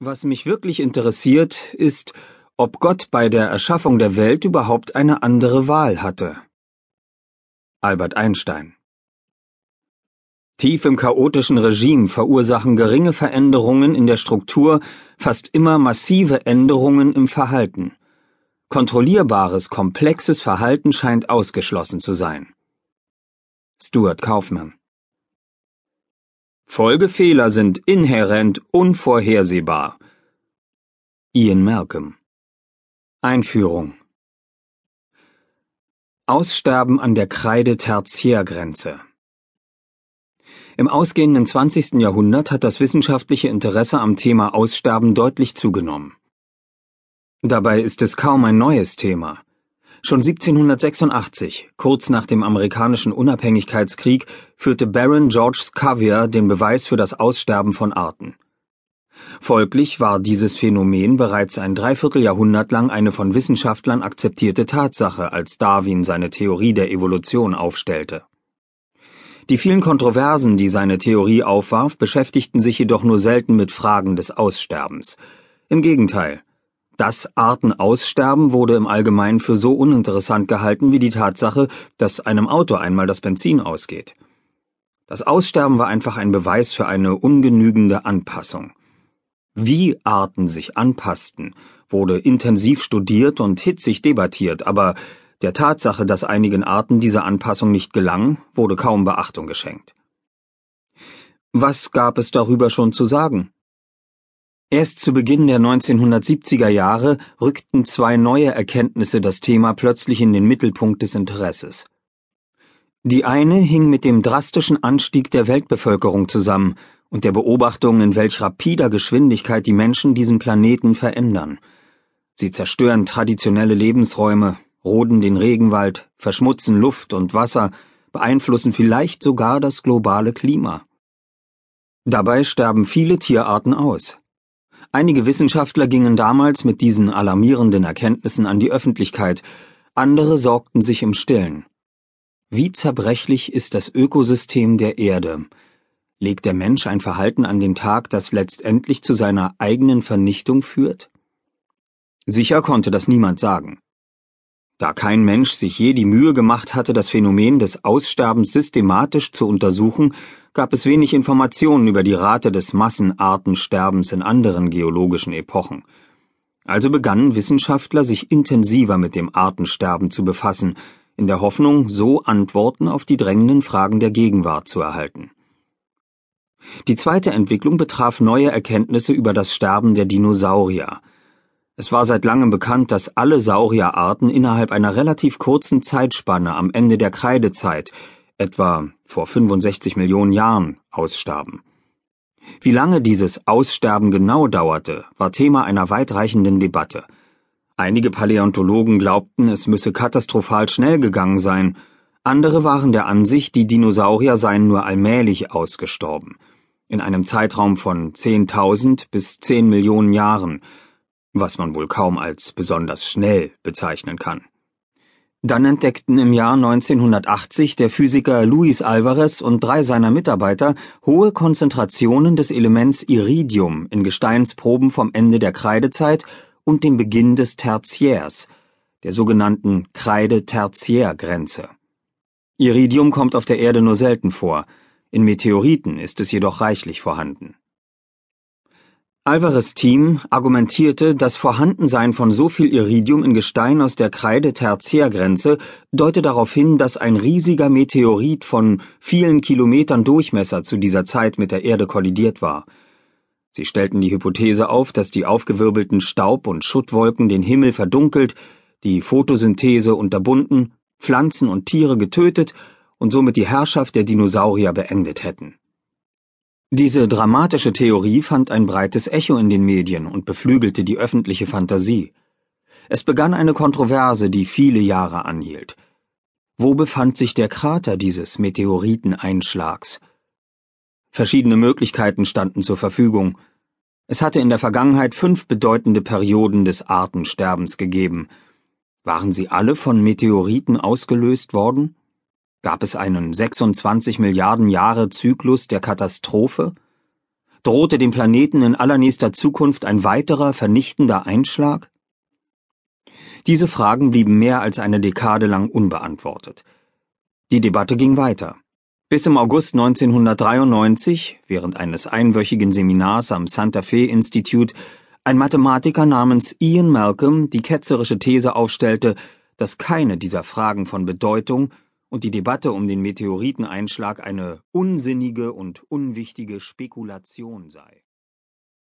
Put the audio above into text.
Was mich wirklich interessiert, ist, ob Gott bei der Erschaffung der Welt überhaupt eine andere Wahl hatte. Albert Einstein Tief im chaotischen Regime verursachen geringe Veränderungen in der Struktur fast immer massive Änderungen im Verhalten. Kontrollierbares, komplexes Verhalten scheint ausgeschlossen zu sein. Stuart Kaufmann Folgefehler sind inhärent unvorhersehbar. Ian Malcolm Einführung Aussterben an der Kreide-Tertiärgrenze Im ausgehenden 20. Jahrhundert hat das wissenschaftliche Interesse am Thema Aussterben deutlich zugenommen. Dabei ist es kaum ein neues Thema. Schon 1786, kurz nach dem amerikanischen Unabhängigkeitskrieg, führte Baron George Scavier den Beweis für das Aussterben von Arten. Folglich war dieses Phänomen bereits ein Dreivierteljahrhundert lang eine von Wissenschaftlern akzeptierte Tatsache, als Darwin seine Theorie der Evolution aufstellte. Die vielen Kontroversen, die seine Theorie aufwarf, beschäftigten sich jedoch nur selten mit Fragen des Aussterbens. Im Gegenteil, das Artenaussterben wurde im Allgemeinen für so uninteressant gehalten wie die Tatsache, dass einem Auto einmal das Benzin ausgeht. Das Aussterben war einfach ein Beweis für eine ungenügende Anpassung. Wie Arten sich anpassten, wurde intensiv studiert und hitzig debattiert, aber der Tatsache, dass einigen Arten diese Anpassung nicht gelang, wurde kaum Beachtung geschenkt. Was gab es darüber schon zu sagen? Erst zu Beginn der 1970er Jahre rückten zwei neue Erkenntnisse das Thema plötzlich in den Mittelpunkt des Interesses. Die eine hing mit dem drastischen Anstieg der Weltbevölkerung zusammen und der Beobachtung, in welch rapider Geschwindigkeit die Menschen diesen Planeten verändern. Sie zerstören traditionelle Lebensräume, roden den Regenwald, verschmutzen Luft und Wasser, beeinflussen vielleicht sogar das globale Klima. Dabei sterben viele Tierarten aus. Einige Wissenschaftler gingen damals mit diesen alarmierenden Erkenntnissen an die Öffentlichkeit, andere sorgten sich im Stillen. Wie zerbrechlich ist das Ökosystem der Erde? Legt der Mensch ein Verhalten an den Tag, das letztendlich zu seiner eigenen Vernichtung führt? Sicher konnte das niemand sagen. Da kein Mensch sich je die Mühe gemacht hatte, das Phänomen des Aussterbens systematisch zu untersuchen, gab es wenig Informationen über die Rate des Massenartensterbens in anderen geologischen Epochen. Also begannen Wissenschaftler sich intensiver mit dem Artensterben zu befassen, in der Hoffnung, so Antworten auf die drängenden Fragen der Gegenwart zu erhalten. Die zweite Entwicklung betraf neue Erkenntnisse über das Sterben der Dinosaurier – es war seit langem bekannt, dass alle Saurierarten innerhalb einer relativ kurzen Zeitspanne am Ende der Kreidezeit, etwa vor 65 Millionen Jahren, ausstarben. Wie lange dieses Aussterben genau dauerte, war Thema einer weitreichenden Debatte. Einige Paläontologen glaubten, es müsse katastrophal schnell gegangen sein, andere waren der Ansicht, die Dinosaurier seien nur allmählich ausgestorben, in einem Zeitraum von 10.000 bis 10 Millionen Jahren, was man wohl kaum als besonders schnell bezeichnen kann. Dann entdeckten im Jahr 1980 der Physiker Luis Alvarez und drei seiner Mitarbeiter hohe Konzentrationen des Elements Iridium in Gesteinsproben vom Ende der Kreidezeit und dem Beginn des Tertiärs, der sogenannten Kreide-Tertiär-Grenze. Iridium kommt auf der Erde nur selten vor, in Meteoriten ist es jedoch reichlich vorhanden. Alvarez Team argumentierte, das Vorhandensein von so viel Iridium in Gestein aus der Kreide-Tertiärgrenze deute darauf hin, dass ein riesiger Meteorit von vielen Kilometern Durchmesser zu dieser Zeit mit der Erde kollidiert war. Sie stellten die Hypothese auf, dass die aufgewirbelten Staub- und Schuttwolken den Himmel verdunkelt, die Photosynthese unterbunden, Pflanzen und Tiere getötet und somit die Herrschaft der Dinosaurier beendet hätten. Diese dramatische Theorie fand ein breites Echo in den Medien und beflügelte die öffentliche Fantasie. Es begann eine Kontroverse, die viele Jahre anhielt. Wo befand sich der Krater dieses Meteoriteneinschlags? Verschiedene Möglichkeiten standen zur Verfügung. Es hatte in der Vergangenheit fünf bedeutende Perioden des Artensterbens gegeben. Waren sie alle von Meteoriten ausgelöst worden? Gab es einen 26 Milliarden Jahre Zyklus der Katastrophe? Drohte dem Planeten in allernächster Zukunft ein weiterer vernichtender Einschlag? Diese Fragen blieben mehr als eine Dekade lang unbeantwortet. Die Debatte ging weiter. Bis im August 1993, während eines einwöchigen Seminars am Santa Fe Institute, ein Mathematiker namens Ian Malcolm die ketzerische These aufstellte, dass keine dieser Fragen von Bedeutung und die Debatte um den Meteoriteneinschlag eine unsinnige und unwichtige Spekulation sei